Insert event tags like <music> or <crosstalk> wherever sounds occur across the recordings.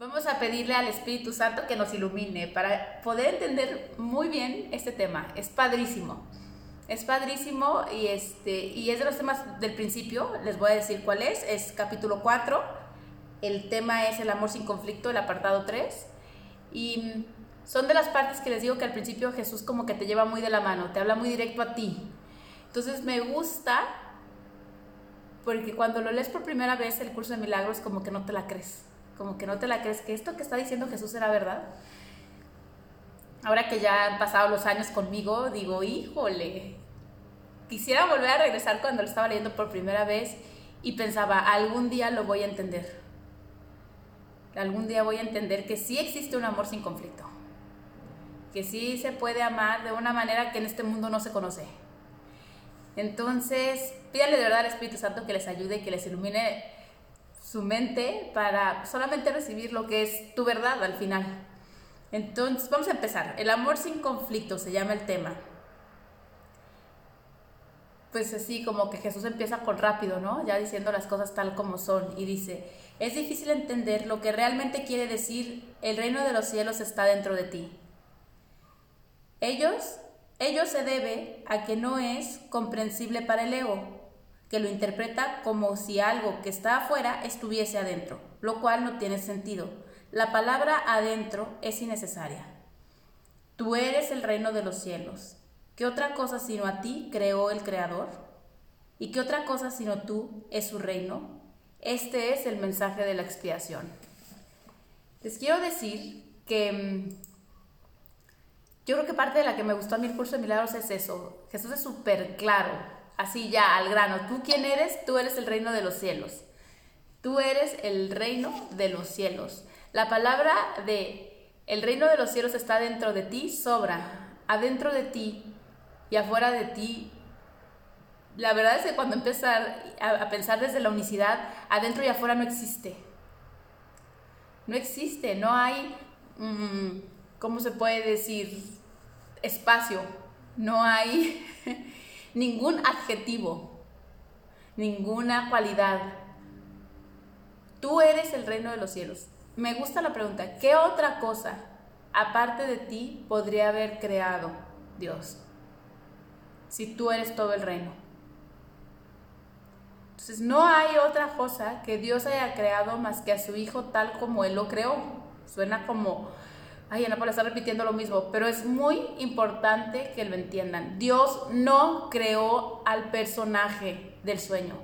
Vamos a pedirle al Espíritu Santo que nos ilumine para poder entender muy bien este tema. Es padrísimo. Es padrísimo y, este, y es de los temas del principio. Les voy a decir cuál es. Es capítulo 4. El tema es el amor sin conflicto, el apartado 3. Y son de las partes que les digo que al principio Jesús como que te lleva muy de la mano, te habla muy directo a ti. Entonces me gusta porque cuando lo lees por primera vez el curso de milagros como que no te la crees como que no te la crees que esto que está diciendo Jesús era verdad. Ahora que ya han pasado los años conmigo, digo, híjole, quisiera volver a regresar cuando lo estaba leyendo por primera vez y pensaba, algún día lo voy a entender. Algún día voy a entender que sí existe un amor sin conflicto. Que sí se puede amar de una manera que en este mundo no se conoce. Entonces, pídale de verdad al Espíritu Santo que les ayude, que les ilumine su mente para solamente recibir lo que es tu verdad al final. Entonces, vamos a empezar. El amor sin conflicto se llama el tema. Pues así como que Jesús empieza con rápido, ¿no? Ya diciendo las cosas tal como son y dice, es difícil entender lo que realmente quiere decir el reino de los cielos está dentro de ti. Ellos, ello se debe a que no es comprensible para el ego, que lo interpreta como si algo que está afuera estuviese adentro, lo cual no tiene sentido. La palabra adentro es innecesaria. Tú eres el reino de los cielos. ¿Qué otra cosa sino a ti creó el Creador? ¿Y qué otra cosa sino tú es su reino? Este es el mensaje de la expiación. Les quiero decir que mm, yo creo que parte de la que me gustó a mí curso de milagros es eso. Jesús es súper claro así ya al grano. ¿Tú quién eres? Tú eres el reino de los cielos. Tú eres el reino de los cielos. La palabra de el reino de los cielos está dentro de ti, sobra. Adentro de ti y afuera de ti. La verdad es que cuando empezar a, pensar desde la unicidad, adentro y afuera no existe. No existe, no hay, mm, ¿cómo se puede decir? Espacio. No hay <laughs> ningún adjetivo, ninguna cualidad. Tú eres el reino de los cielos. Me gusta la pregunta, ¿qué otra cosa aparte de ti podría haber creado Dios? Si tú eres todo el reino. Entonces no hay otra cosa que Dios haya creado más que a su Hijo tal como Él lo creó. Suena como Ay, Ana Paula está repitiendo lo mismo, pero es muy importante que lo entiendan. Dios no creó al personaje del sueño.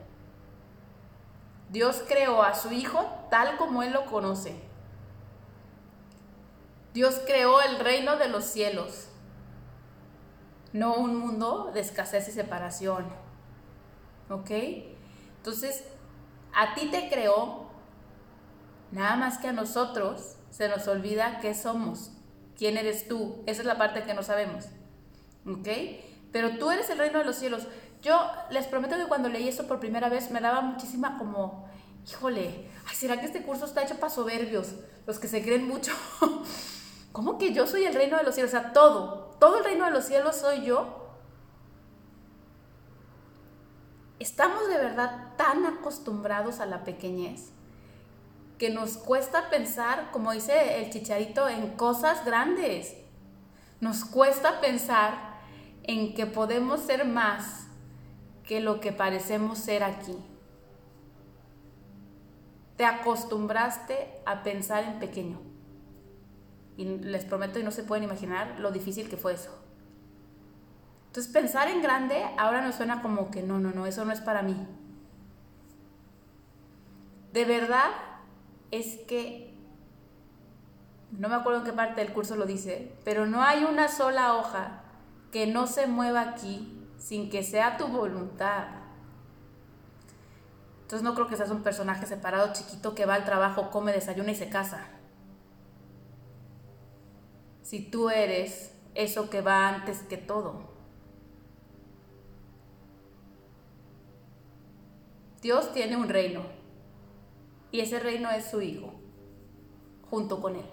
Dios creó a su hijo tal como él lo conoce. Dios creó el reino de los cielos, no un mundo de escasez y separación. ¿Ok? Entonces, a ti te creó, nada más que a nosotros se nos olvida qué somos, quién eres tú. Esa es la parte que no sabemos. ¿Ok? Pero tú eres el reino de los cielos. Yo les prometo que cuando leí esto por primera vez me daba muchísima como, híjole, ¿será que este curso está hecho para soberbios? Los que se creen mucho. <laughs> ¿Cómo que yo soy el reino de los cielos? O sea, todo, todo el reino de los cielos soy yo. Estamos de verdad tan acostumbrados a la pequeñez que nos cuesta pensar, como dice el chicharito, en cosas grandes. Nos cuesta pensar en que podemos ser más que lo que parecemos ser aquí. Te acostumbraste a pensar en pequeño. Y les prometo y no se pueden imaginar lo difícil que fue eso. Entonces pensar en grande ahora nos suena como que no, no, no, eso no es para mí. De verdad, es que, no me acuerdo en qué parte del curso lo dice, pero no hay una sola hoja que no se mueva aquí sin que sea tu voluntad. Entonces no creo que seas un personaje separado chiquito que va al trabajo, come, desayuna y se casa. Si tú eres eso que va antes que todo. Dios tiene un reino y ese reino es su Hijo, junto con Él.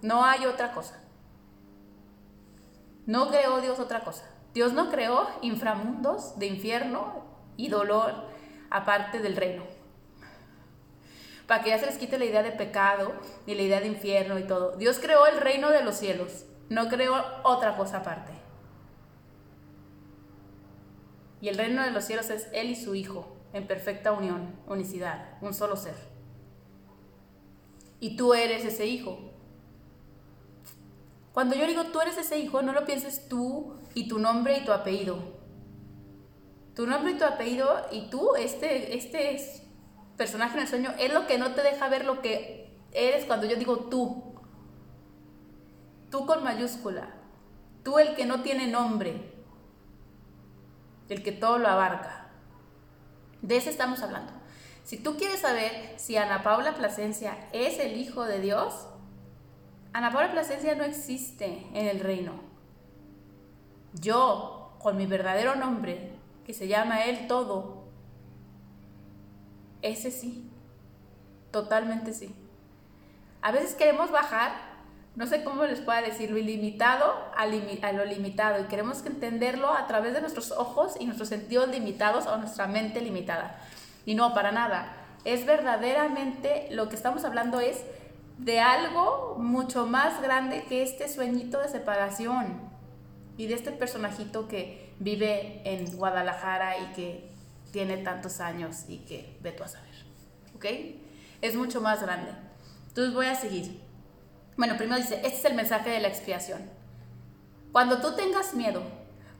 No hay otra cosa. No creó Dios otra cosa. Dios no creó inframundos de infierno y dolor aparte del reino. para que ya se les quite la idea de pecado y la idea de infierno y todo. Dios creó el reino de los cielos, no creó otra cosa aparte. Y el reino de los cielos es Él y su Hijo, en perfecta unión, unicidad, un solo ser. Y tú eres ese hijo. Cuando yo digo tú eres ese hijo, no lo pienses tú y tu nombre y tu apellido. Tu nombre y tu apellido y tú, este, este personaje en el sueño, es lo que no te deja ver lo que eres cuando yo digo tú. Tú con mayúscula. Tú el que no tiene nombre. El que todo lo abarca. De ese estamos hablando. Si tú quieres saber si Ana Paula Plasencia es el Hijo de Dios, Ana Paula Plasencia no existe en el reino. Yo, con mi verdadero nombre, que se llama Él Todo, ese sí, totalmente sí. A veces queremos bajar, no sé cómo les pueda decir, lo ilimitado a, lo limitado y queremos entenderlo a través de nuestros ojos y nuestros sentidos limitados o nuestra mente limitada. Y no, para nada. Es verdaderamente lo que estamos hablando es de algo mucho más grande que este sueñito de separación y de este personajito que vive en Guadalajara y que tiene tantos años y que ve tú a saber. ¿Ok? Es mucho más grande. Entonces voy a seguir. Bueno, primero dice, este es el mensaje de la expiación. Cuando tú tengas miedo,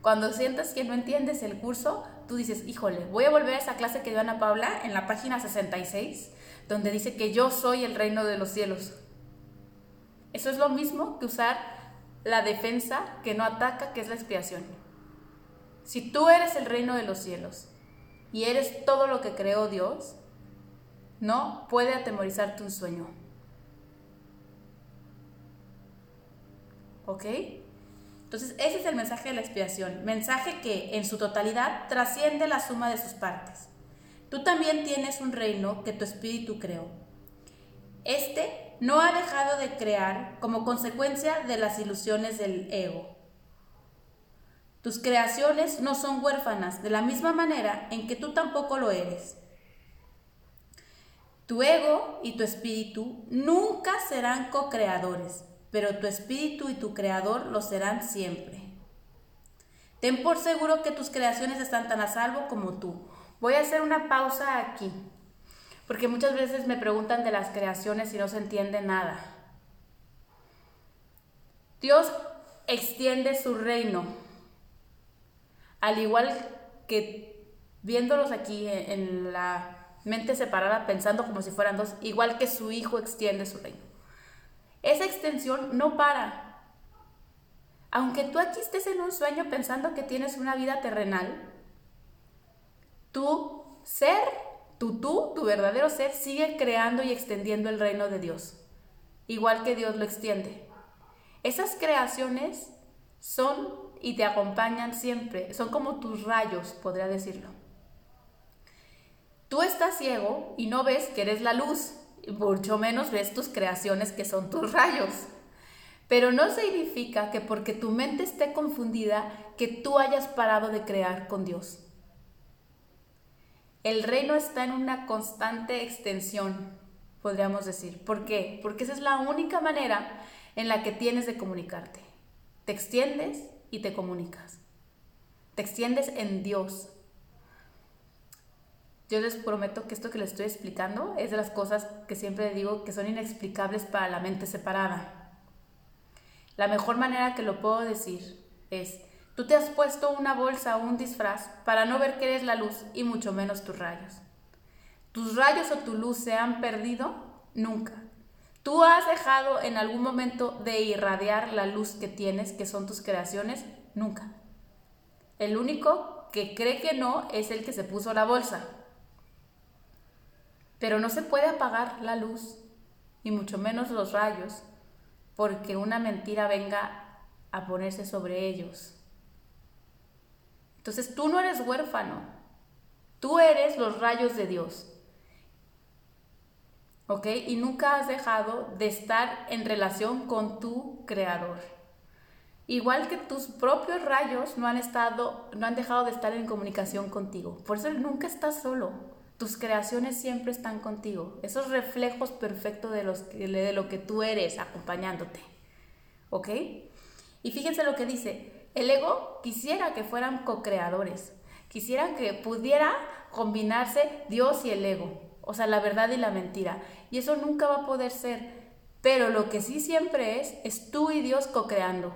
cuando sientas que no entiendes el curso, tú dices, híjole, voy a volver a esa clase que dio Ana Paula en la página 66, donde dice que yo soy el reino de los cielos. Eso es lo mismo que usar la defensa que no ataca, que es la expiación. Si tú eres el reino de los cielos y eres todo lo que creó Dios, no puede atemorizarte un sueño. ¿Ok? Entonces, ese es el mensaje de la expiación, mensaje que en su totalidad trasciende la suma de sus partes. Tú también tienes un reino que tu espíritu creó. Este no ha dejado de crear como consecuencia de las ilusiones del ego. Tus creaciones no son huérfanas de la misma manera en que tú tampoco lo eres. Tu ego y tu espíritu nunca serán co-creadores pero tu espíritu y tu creador lo serán siempre. Ten por seguro que tus creaciones están tan a salvo como tú. Voy a hacer una pausa aquí, porque muchas veces me preguntan de las creaciones y no se entiende nada. Dios extiende su reino, al igual que viéndolos aquí en la mente separada, pensando como si fueran dos, igual que su Hijo extiende su reino. Esa extensión no para. Aunque tú aquí estés en un sueño pensando que tienes una vida terrenal, tu ser, tu tú, tu verdadero ser, sigue creando y extendiendo el reino de Dios, igual que Dios lo extiende. Esas creaciones son y te acompañan siempre, son como tus rayos, podría decirlo. Tú estás ciego y no ves que eres la luz, mucho menos ves tus creaciones que son tus rayos. Pero no significa que porque tu mente esté confundida, que tú hayas parado de crear con Dios. El reino está en una constante extensión, podríamos decir. ¿Por qué? Porque esa es la única manera en la que tienes de comunicarte. Te extiendes y te comunicas. Te extiendes en Dios, yo les prometo que esto que les estoy explicando es de las cosas que siempre digo que son inexplicables para la mente separada. La mejor manera que lo puedo decir es, tú te has puesto una bolsa o un disfraz para no ver que eres la luz y mucho menos tus rayos. ¿Tus rayos o tu luz se han perdido? Nunca. ¿Tú has dejado en algún momento de irradiar la luz que tienes, que son tus creaciones? Nunca. El único que cree que no es el que se puso la bolsa. Pero no se puede apagar la luz, y mucho menos los rayos, porque una mentira venga a ponerse sobre ellos. Entonces tú no eres huérfano, tú eres los rayos de Dios. ¿Ok? Y nunca has dejado de estar en relación con tu creador. Igual que tus propios rayos no han estado, no han dejado de estar en comunicación contigo. Por eso nunca estás solo. Tus creaciones siempre están contigo. Esos reflejos perfectos de, lo que tú eres acompañándote. ¿Ok? Y fíjense lo que dice. El ego quisiera que fueran co-creadores. Quisiera que pudiera combinarse Dios y el ego. O sea, la verdad y la mentira. Y eso nunca va a poder ser. Pero lo que sí siempre es, es tú y Dios co-creando.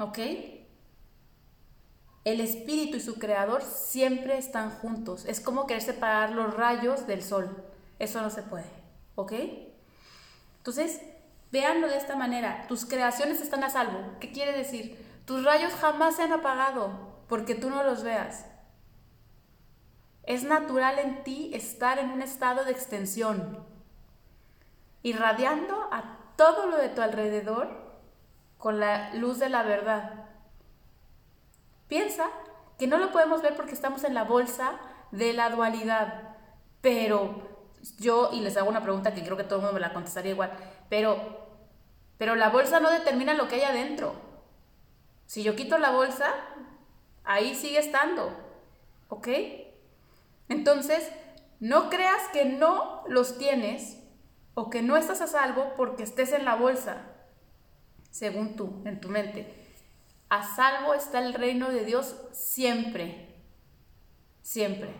¿Ok? El espíritu y su creador siempre están juntos. Es como querer separar los rayos del sol. Eso no se puede. ¿Ok? Entonces, véanlo de esta manera. Tus creaciones están a salvo. ¿Qué quiere decir? Tus rayos jamás se han apagado porque tú no los veas. Es natural en ti estar en un estado de extensión, irradiando a todo lo de tu alrededor con la luz de la verdad. Piensa que no lo podemos ver porque estamos en la bolsa de la dualidad. Pero yo, y les hago una pregunta que creo que todo el mundo me la contestaría igual, pero, pero la bolsa no determina lo que hay adentro. Si yo quito la bolsa, ahí sigue estando. ¿Ok? Entonces, no creas que no los tienes o que no estás a salvo porque estés en la bolsa, según tú, en tu mente. A salvo está el reino de Dios siempre, siempre.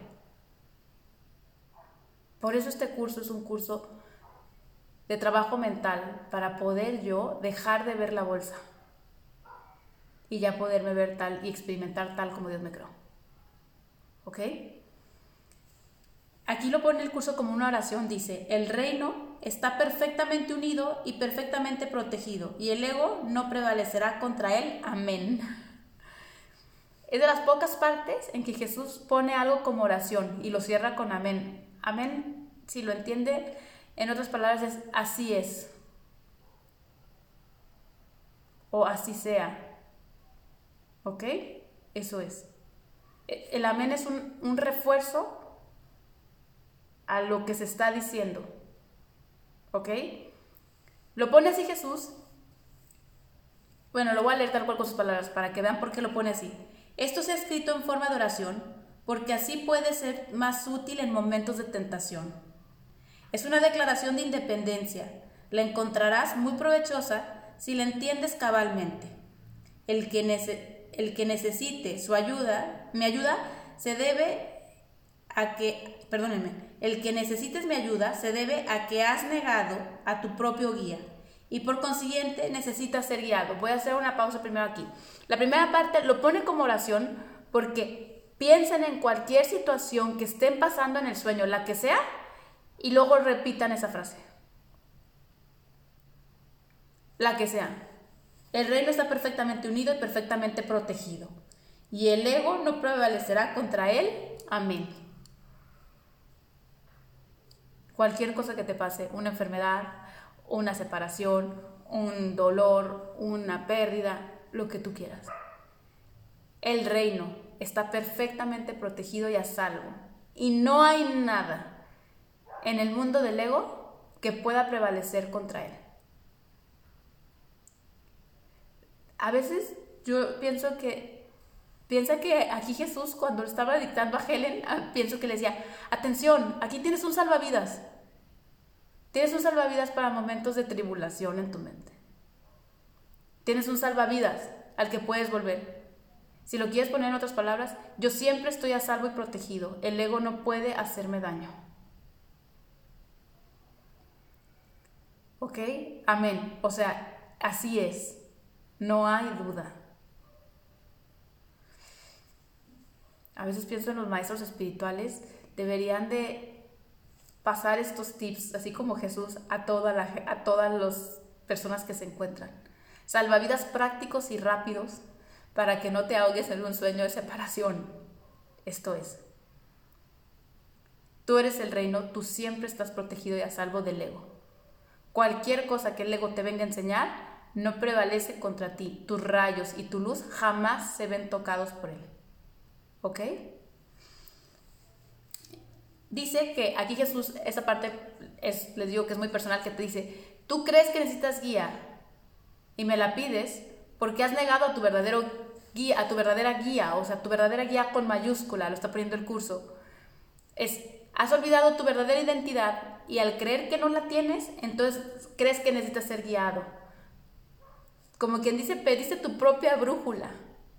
Por eso este curso es un curso de trabajo mental para poder yo dejar de ver la bolsa y ya poderme ver tal y experimentar tal como Dios me creó. ¿Ok? Aquí lo pone el curso como una oración, dice, el reino está perfectamente unido y perfectamente protegido, y el ego no prevalecerá contra él. Amén. Es de las pocas partes en que Jesús pone algo como oración y lo cierra con amén. Amén, si lo entiende, en otras palabras es así es. O así sea. ¿Ok? Eso es. El amén es un, un refuerzo a lo que se está diciendo. ¿Ok? Lo pone así Jesús. Bueno, lo voy a leer tal cual con sus palabras para que vean por qué lo pone así. Esto se ha escrito en forma de oración porque así puede ser más útil en momentos de tentación. Es una declaración de independencia. La encontrarás muy provechosa si la entiendes cabalmente. El que, el que necesite su ayuda, mi ayuda, se debe a que, perdónenme, el que necesites mi ayuda se debe a que has negado a tu propio guía y por consiguiente necesitas ser guiado. Voy a hacer una pausa primero aquí. La primera parte lo pone como oración porque piensen en cualquier situación que estén pasando en el sueño, la que sea, y luego repitan esa frase. La que sea. El reino está perfectamente unido y perfectamente protegido. Y el ego no prevalecerá contra él. Amén. Cualquier cosa que te pase, una enfermedad, una separación, un dolor, una pérdida, lo que tú quieras. El reino está perfectamente protegido y a salvo. Y no hay nada en el mundo del ego que pueda prevalecer contra él. A veces yo pienso que, piensa que aquí Jesús cuando estaba dictando a Helen, ah, pienso que le decía, atención, aquí tienes un salvavidas. Tienes un salvavidas para momentos de tribulación en tu mente. Tienes un salvavidas al que puedes volver. Si lo quieres poner en otras palabras, yo siempre estoy a salvo y protegido. El ego no puede hacerme daño. ¿Ok? Amén. O sea, así es. No hay duda. A veces pienso en los maestros espirituales, deberían de pasar estos tips, así como Jesús, a, toda a todas las personas que se encuentran. Salvavidas prácticos y rápidos para que no te ahogues en un sueño de separación. Esto es, tú eres el reino, tú siempre estás protegido y a salvo del ego. Cualquier cosa que el ego te venga a enseñar no prevalece contra ti. Tus rayos y tu luz jamás se ven tocados por él. ¿Ok? Dice que aquí Jesús, esa parte es, les digo que es muy personal, que te dice, tú crees que necesitas guía y me la pides porque has negado a tu verdadero guía, a tu verdadera guía, o sea, tu verdadera guía con mayúscula, lo está poniendo el curso. Es, has olvidado tu verdadera identidad y al creer que no la tienes, entonces crees que necesitas ser guiado. Como quien dice, pediste tu propia brújula,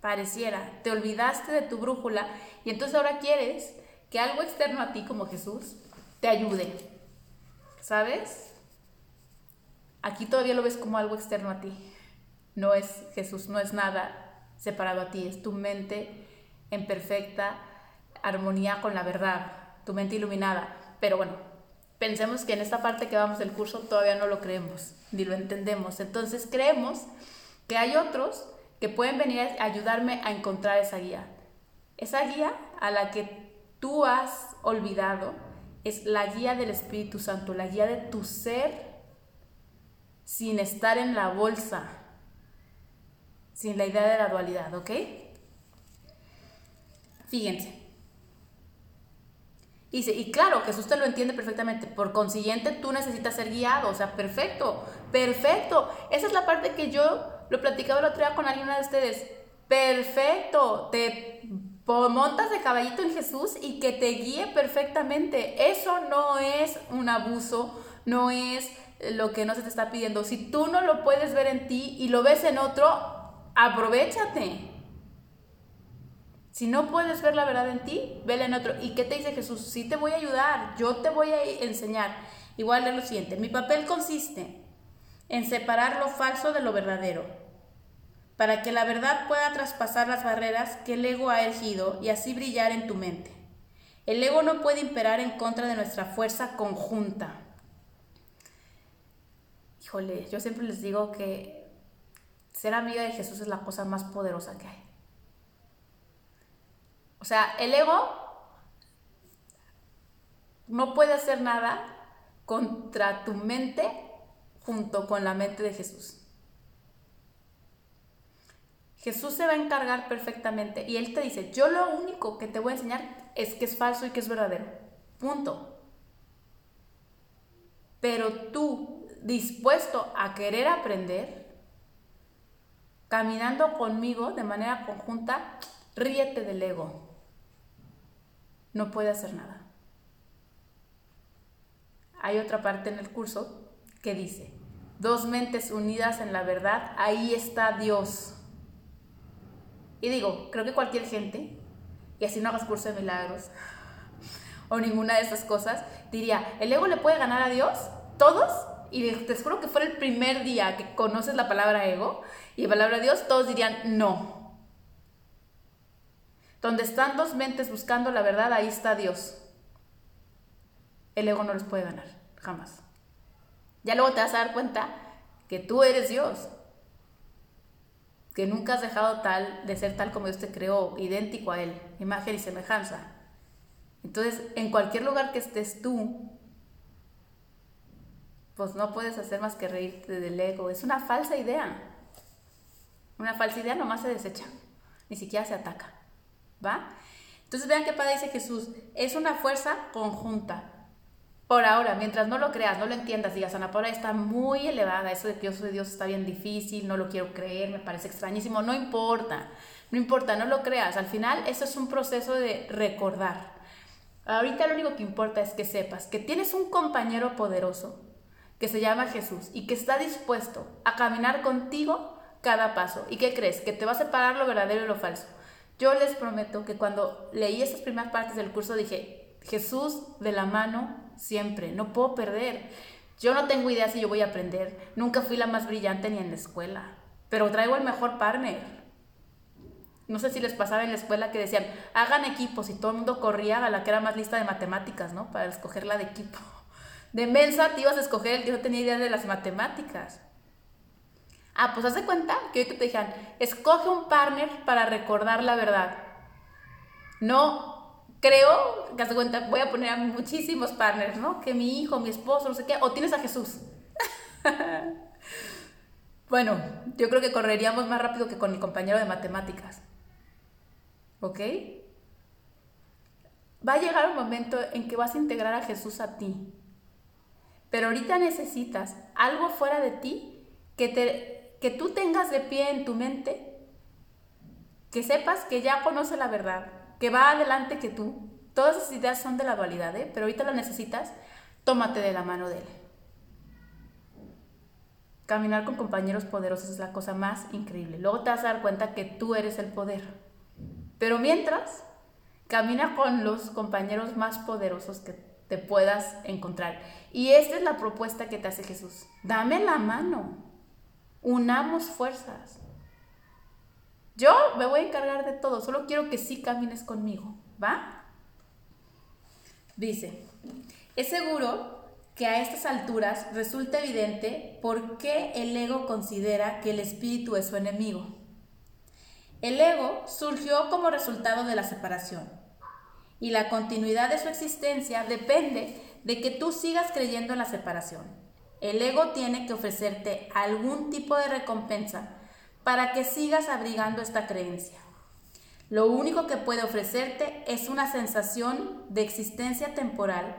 pareciera, te olvidaste de tu brújula y entonces ahora quieres que algo externo a ti, como Jesús, te ayude. ¿Sabes? Aquí todavía lo ves como algo externo a ti. No es Jesús, no es nada separado a ti, es tu mente en perfecta armonía con la verdad, tu mente iluminada. Pero bueno, pensemos que en esta parte que vamos del curso todavía no lo creemos, ni lo entendemos. Entonces creemos que hay otros que pueden venir a ayudarme a encontrar esa guía. Esa guía a la que tú has olvidado es la guía del Espíritu Santo, la guía de tu ser sin estar en la bolsa, sin la idea de la dualidad, ¿ok? Fíjense. Dice, y claro, Jesús te lo entiende perfectamente, por consiguiente tú necesitas ser guiado, o sea, perfecto, perfecto. Esa es la parte que yo lo platicaba el otro día con alguna de ustedes. Perfecto, te montas de caballito en Jesús y que te guíe perfectamente. Eso no es un abuso, no es lo que no se te está pidiendo. Si tú no lo puedes ver en ti y lo ves en otro, aprovechate. Si no puedes ver la verdad en ti, vela en otro. ¿Y qué te dice Jesús? Sí te voy a ayudar, yo te voy a enseñar. Igual de lo siguiente, mi papel consiste en separar lo falso de lo verdadero, para que la verdad pueda traspasar las barreras que el ego ha erigido y así brillar en tu mente. El ego no puede imperar en contra de nuestra fuerza conjunta híjole, yo siempre les digo que ser amiga de Jesús es la cosa más poderosa que hay. O sea, el ego no puede hacer nada contra tu mente junto con la mente de Jesús. Jesús se va a encargar perfectamente y Él te dice, yo lo único que te voy a enseñar es que es falso y que es verdadero. Punto. Pero tú dispuesto a querer aprender, caminando conmigo de manera conjunta, ríete del ego. No puede hacer nada. Hay otra parte en el curso que dice, dos mentes unidas en la verdad, ahí está Dios. Y digo, creo que cualquier gente, y así no hagas curso de milagros, <laughs> o ninguna de esas cosas, diría, ¿el ego le puede ganar a Dios? ¿Todos? y te juro que fuera el primer día que conoces la palabra ego y la palabra Dios, todos dirían no. Donde están dos mentes buscando la verdad, ahí está Dios. El ego no los puede ganar, jamás. Ya luego te vas a dar cuenta que tú eres Dios. Que nunca has dejado tal de ser tal como Dios te creó, idéntico a Él, imagen y semejanza. Entonces, en cualquier lugar que estés tú, pues no puedes hacer más que reírte del ego. Es una falsa idea. Una falsa idea nomás se desecha, ni siquiera se ataca. ¿Va? Entonces vean qué padre dice Jesús. Es una fuerza conjunta. Por ahora, mientras no lo creas, no lo entiendas, digas, Ana Paula está muy elevada, eso de que yo soy Dios está bien difícil, no lo quiero creer, me parece extrañísimo, no importa, no importa, no lo creas, al final eso es un proceso de recordar. Ahorita lo único que importa es que sepas que tienes un compañero poderoso que se llama Jesús y que está dispuesto a caminar contigo cada paso. ¿Y qué crees? Que te va a separar lo verdadero y lo falso. Yo les prometo que cuando leí esas primeras partes del curso dije, Jesús de la mano siempre, no puedo perder. Yo no tengo idea si yo voy a aprender, nunca fui la más brillante ni en la escuela, pero traigo el mejor partner. No sé si les pasaba en la escuela que decían, hagan equipos y todo el mundo corría a la que era más lista de matemáticas, ¿no? Para escogerla de equipo. De mensa te ibas a escoger el que no tenía idea de las matemáticas. Ah, pues haz de cuenta que hoy te dijeron, escoge un partner para recordar la verdad. No creo, que haz de cuenta, voy a poner a muchísimos partners, ¿no? Que mi hijo, mi esposo, no sé qué, o tienes a Jesús. <laughs> bueno, yo creo que correríamos más rápido que con mi compañero de matemáticas. ¿Ok? Va a llegar un momento en que vas a integrar a Jesús a ti. Pero ahorita necesitas algo fuera de ti que, te, que tú tengas de pie en tu mente que sepas que ya conoce la verdad, que va adelante que tú. Todas esas ideas son de la dualidad, ¿eh? pero ahorita las necesitas, tómate de la mano de él. Caminar con compañeros poderosos es la cosa más increíble. Luego te vas a dar cuenta que tú eres el poder. Pero mientras, camina con los compañeros más poderosos que te puedas encontrar. Y esta es la propuesta que te hace Jesús. Dame la mano. Unamos fuerzas. Yo me voy a encargar de todo, solo quiero que sí camines conmigo, ¿va? Dice, es seguro que a estas alturas resulta evidente por qué el ego considera que el espíritu es su enemigo. El ego surgió como resultado de la separación y la continuidad de su existencia depende de que tú sigas creyendo en la separación. El ego tiene que ofrecerte algún tipo de recompensa para que sigas abrigando esta creencia. Lo único que puede ofrecerte es una sensación de existencia temporal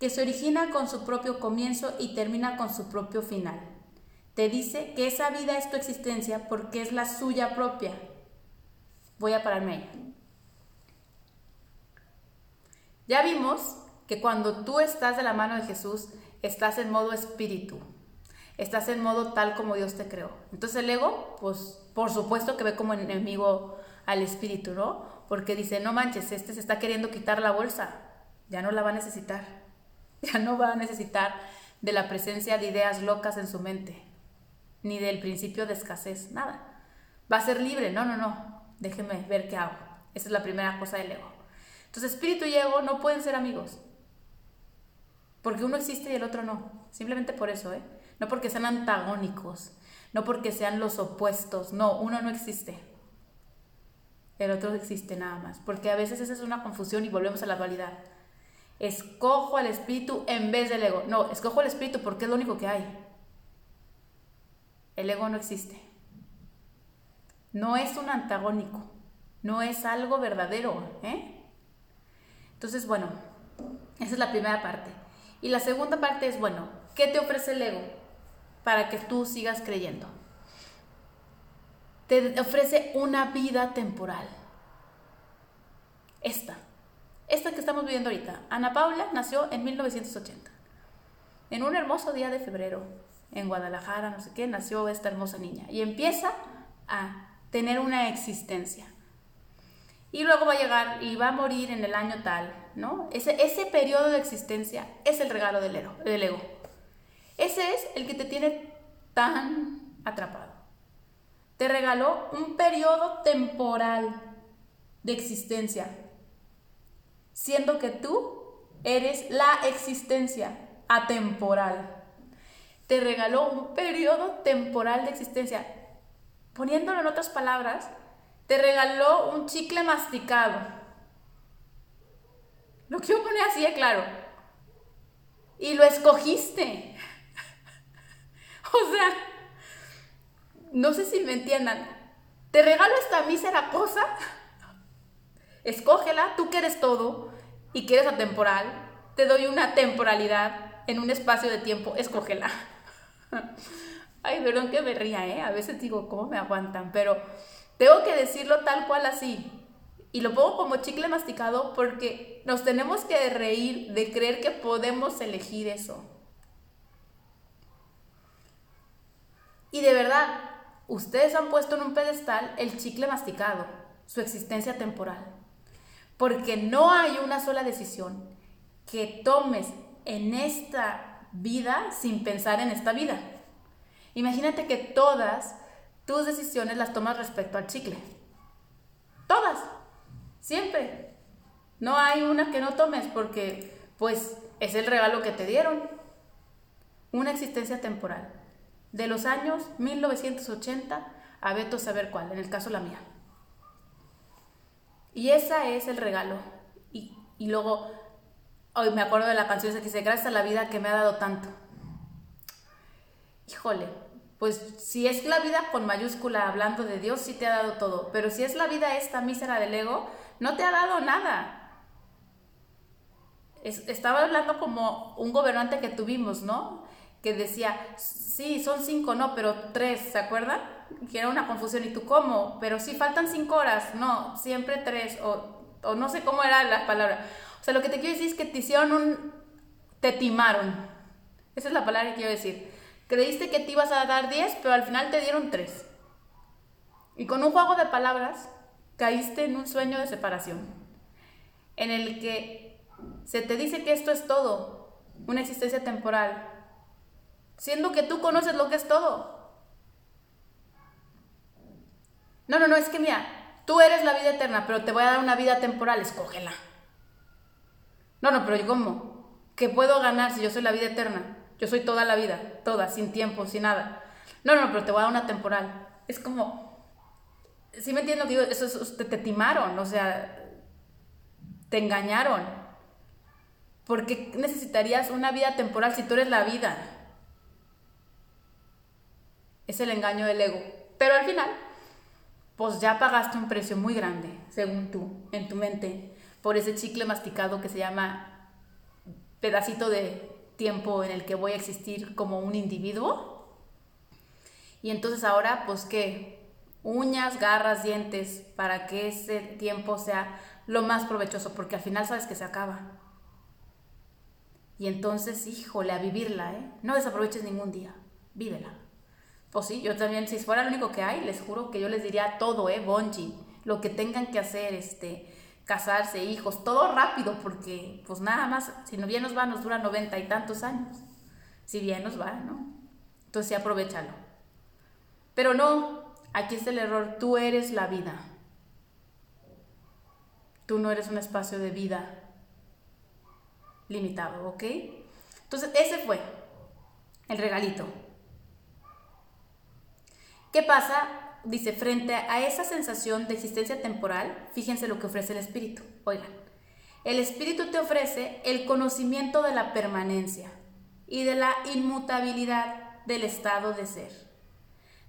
que se origina con su propio comienzo y termina con su propio final. Te dice que esa vida es tu existencia porque es la suya propia. Voy a pararme ahí. Ya vimos que cuando tú estás de la mano de Jesús, estás en modo espíritu, estás en modo tal como Dios te creó. Entonces el ego, pues por supuesto que ve como enemigo al espíritu, ¿no? Porque dice, no manches, este se está queriendo quitar la bolsa, ya no la va a necesitar, <laughs> ya no va a necesitar de la presencia de ideas locas en su mente, ni del principio de escasez, nada. Va a ser libre, no, no, no, déjeme ver qué hago. Esa es la primera cosa del ego. Entonces espíritu y ego no pueden ser amigos, porque uno existe y el otro no, simplemente por eso, ¿eh? No porque sean antagónicos, no porque sean los opuestos, no, uno no existe. El otro existe nada más, porque a veces esa es una confusión y volvemos a la dualidad. Escojo al espíritu en vez del ego. No, escojo al espíritu porque es lo único que hay. El ego no existe. No es un antagónico, no es algo verdadero. ¿eh? Entonces, bueno, esa es la primera parte. Y la segunda parte es, bueno, ¿qué te ofrece el ego? Para que tú sigas creyendo. Te ofrece una vida temporal. Esta, esta que estamos viviendo ahorita. Ana Paula nació en 1980. En un hermoso día de febrero, en Guadalajara, no sé qué, nació esta hermosa niña. Y empieza a tener una existencia. Y luego va a llegar y va a morir en el año tal, ¿no? Ese, ese periodo de existencia es el regalo del Del ego. Ese es el que te tiene tan atrapado. Te regaló un periodo temporal de existencia, siendo que tú eres la existencia atemporal. Te regaló un periodo temporal de existencia. Poniéndolo en otras palabras, te regaló un chicle masticado. Lo quiero poner así de claro. Y lo escogiste. <laughs> O sea, no sé si me entiendan. Te regalo esta mísera cosa, escógela, tú que eres todo y que eres atemporal, te doy una temporalidad en un espacio de tiempo, escógela. <laughs> Ay, perdón que me ría, ¿eh? A veces digo, ¿cómo me aguantan? Pero tengo que decirlo tal cual así. Y lo pongo como chicle masticado porque nos tenemos que reír de creer que podemos elegir eso. Y de verdad, ustedes han puesto en un pedestal el chicle masticado, su existencia temporal. Porque no hay una sola decisión que tomes en esta vida sin pensar en esta vida. Imagínate que todas tus decisiones las tomas respecto al chicle. Todas. Siempre. No hay una que no tomes porque pues es el regalo que te dieron. Una existencia temporal de los años 1980 a Beto saber cuál, en el caso la mía. Y ese es el regalo. Y, luego, hoy me acuerdo de la canción que dice, gracias a la vida que me ha dado tanto. Híjole, pues si es la vida con mayúscula hablando de Dios, sí te ha dado todo. Pero si es la vida esta mísera del ego, no te ha dado nada. estaba hablando como un gobernante que tuvimos, ¿no? Que decía, sí, son cinco, no, pero tres, ¿se acuerdan? Que era una confusión, ¿y tú cómo? Pero sí, faltan cinco horas, no, siempre tres, o, o no sé cómo era la palabra. O sea, lo que te quiero decir es que te hicieron un... te timaron. Esa es la palabra que quiero decir. Creíste que te ibas a dar diez, pero al final te dieron tres. Y con un juego de palabras caíste en un sueño de separación, en el que se te dice que esto es todo, una existencia temporal, siendo que tú conoces lo que es todo. No, no, no, es que mira, tú eres la vida eterna, pero te voy a dar una vida temporal, escógela. No, no, pero ¿y cómo? ¿Qué puedo ganar si yo soy la vida eterna? Yo soy toda la vida, toda, sin tiempo, sin nada. No, no, pero te voy a dar una temporal. Es como, ¿sí me entiendo? Digo, eso, eso te, te timaron, o sea, te engañaron. ¿Por qué necesitarías una vida temporal si tú eres la vida? Es el engaño del ego. Pero al final, pues ya pagaste un precio muy grande, según tú, en tu mente, por ese chicle masticado que se llama pedacito de tiempo en el que voy a existir como un individuo. Y entonces ahora, pues qué, uñas, garras, dientes, para que ese tiempo sea lo más provechoso, porque al final sabes que se acaba. Y entonces, híjole, a vivirla, ¿eh? No desaproveches ningún día, vívela. Pues sí, yo también, si fuera lo único que hay, les juro que yo les diría todo, ¿eh? Bonji, lo que tengan que hacer, este, casarse, hijos, todo rápido, porque pues nada más, si bien nos va, nos dura noventa y tantos años. Si bien nos va, ¿no? Entonces sí, aprovechalo. Pero no, aquí es el error, tú eres la vida. Tú no eres un espacio de vida limitado, ¿ok? Entonces ese fue el regalito. ¿Qué pasa? Dice, frente a esa sensación de existencia temporal, fíjense lo que ofrece el espíritu. Oigan, el espíritu te ofrece el conocimiento de la permanencia y de la inmutabilidad del estado de ser.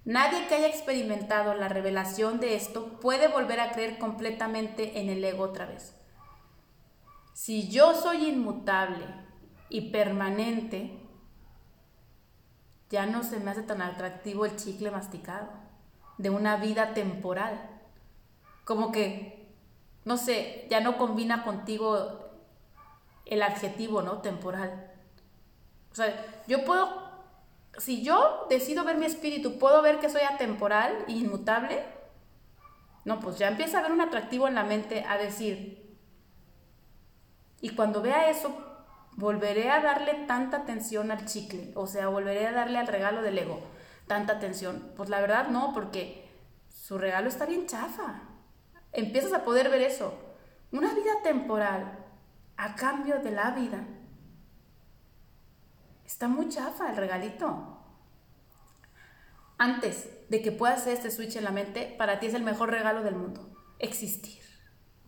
Nadie que haya experimentado la revelación de esto puede volver a creer completamente en el ego otra vez. Si yo soy inmutable y permanente, ya no se me hace tan atractivo el chicle masticado, de una vida temporal. Como que, no sé, ya no combina contigo el adjetivo, ¿no? Temporal. O sea, yo puedo, si yo decido ver mi espíritu, puedo ver que soy atemporal e inmutable. No, pues ya empieza a haber un atractivo en la mente a decir, y cuando vea eso, volveré a darle tanta atención al chicle, o sea, volveré a darle al regalo del ego tanta atención. Pues la verdad no, porque su regalo está bien chafa. Empiezas a poder ver eso. Una vida temporal a cambio de la vida. Está muy chafa el regalito. Antes de que puedas hacer este switch en la mente, para ti es el mejor regalo del mundo. Existir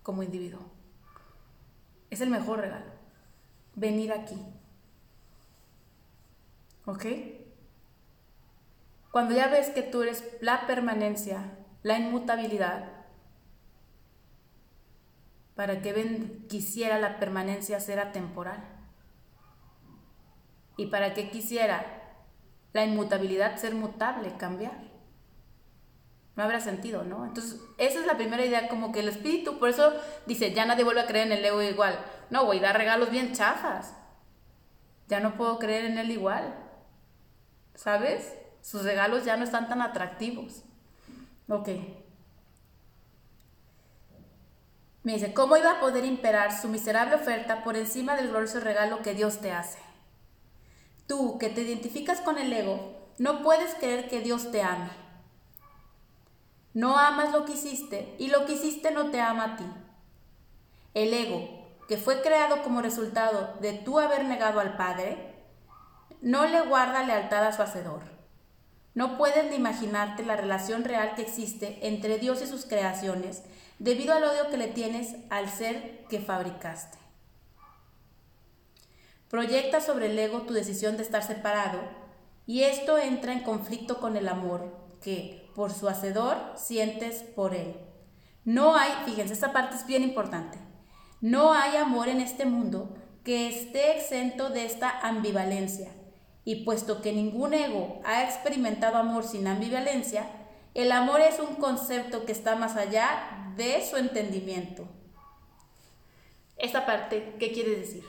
como individuo. Es el mejor regalo venir aquí. ¿Ok? Cuando ya ves que tú eres la permanencia, la inmutabilidad, ¿para qué ven, quisiera la permanencia ser atemporal? ¿Y para qué quisiera la inmutabilidad ser mutable, cambiar? No habrá sentido, ¿no? Entonces, esa es la primera idea, como que el espíritu, por eso dice, ya nadie vuelve a creer en el ego igual. No, voy a dar regalos bien chafas. Ya no puedo creer en él igual. ¿Sabes? Sus regalos ya no están tan atractivos. Ok. Me dice, ¿cómo iba a poder imperar su miserable oferta por encima del glorioso regalo que Dios te hace? Tú, que te identificas con el ego, no puedes creer que Dios te ame. No amas lo que hiciste y lo que hiciste no te ama a ti. El ego, que fue creado como resultado de tú haber negado al Padre, no le guarda lealtad a su Hacedor. No puedes ni imaginarte la relación real que existe entre Dios y sus creaciones debido al odio que le tienes al ser que fabricaste. Proyecta sobre el ego tu decisión de estar separado y esto entra en conflicto con el amor que, por su Hacedor, sientes por él. No hay, fíjense, esta parte es bien importante. No hay amor en este mundo que esté exento de esta ambivalencia. Y puesto que ningún ego ha experimentado amor sin ambivalencia, el amor es un concepto que está más allá de su entendimiento. Esta parte, ¿qué quiere decir?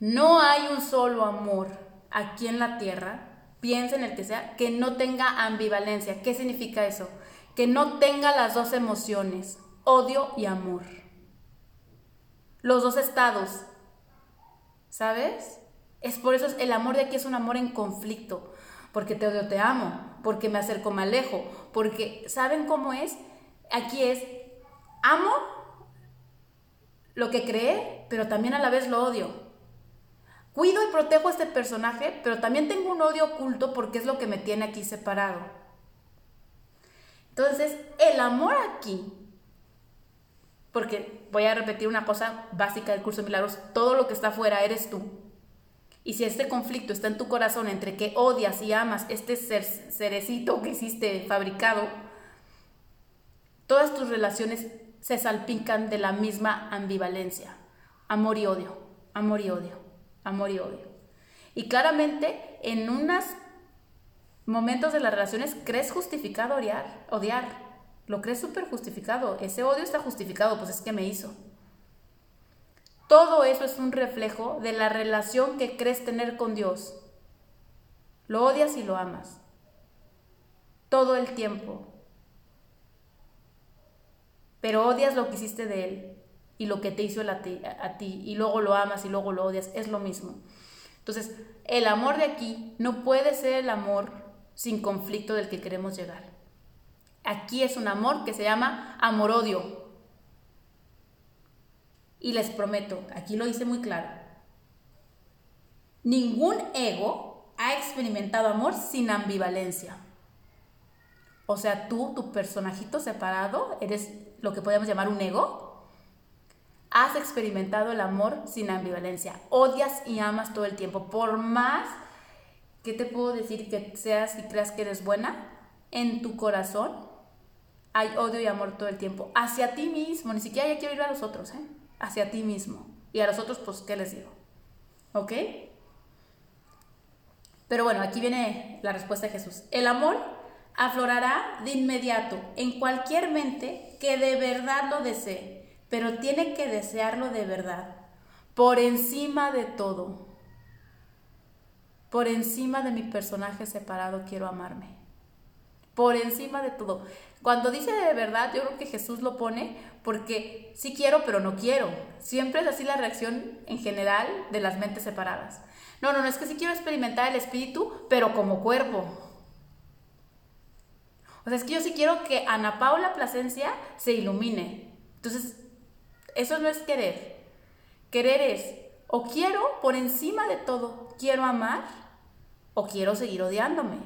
No hay un solo amor aquí en la tierra, piensa en el que sea, que no tenga ambivalencia. ¿Qué significa eso? Que no tenga las dos emociones, odio y amor. Los dos estados. ¿Sabes? Es por eso el amor de aquí es un amor en conflicto. Porque te odio, te amo. Porque me acerco, me alejo. Porque, ¿saben cómo es? Aquí es, amo lo que cree, pero también a la vez lo odio. Cuido y protejo a este personaje, pero también tengo un odio oculto porque es lo que me tiene aquí separado. Entonces, el amor aquí, porque voy a repetir una cosa básica del curso de milagros, todo lo que está afuera eres tú. Y si este conflicto está en tu corazón entre que odias y amas este cerecito que hiciste fabricado, todas tus relaciones se salpican de la misma ambivalencia. Amor y odio, amor y odio, amor y odio. Y claramente en unos momentos de las relaciones crees justificado odiar, odiar. Lo crees súper justificado. Ese odio está justificado, pues es que me hizo. Todo eso es un reflejo de la relación que crees tener con Dios. Lo odias y lo amas. Todo el tiempo. Pero odias lo que hiciste de Él y lo que te hizo a ti, a ti y luego lo amas y luego lo odias. Es lo mismo. Entonces, el amor de aquí no puede ser el amor sin conflicto del que queremos llegar. Aquí es un amor que se llama amor-odio. Y les prometo, aquí lo hice muy claro, ningún ego ha experimentado amor sin ambivalencia. O sea, tú, tu personajito separado, eres lo que podemos llamar un ego. Has experimentado el amor sin ambivalencia. Odias y amas todo el tiempo. Por más que te puedo decir que seas y creas que eres buena, en tu corazón hay odio y amor todo el tiempo. Hacia ti mismo, ni siquiera ya quiero ir a los otros, ¿eh? hacia ti mismo. Y a los otros, pues, ¿qué les digo? ¿Ok? Pero bueno, aquí viene la respuesta de Jesús. El amor aflorará de inmediato en cualquier mente que de verdad lo desee, pero tiene que desearlo de verdad, por encima de todo. Por encima de mi personaje separado quiero amarme. Por encima de todo. Cuando dice de verdad, yo creo que Jesús lo pone porque sí quiero, pero no quiero. Siempre es así la reacción en general de las mentes separadas. No, no, no es que sí quiero experimentar el espíritu, pero como cuerpo. O sea, es que yo sí quiero que Ana Paula Plasencia se ilumine. Entonces, eso no es querer. Querer es, o quiero por encima de todo, quiero amar, o quiero seguir odiándome.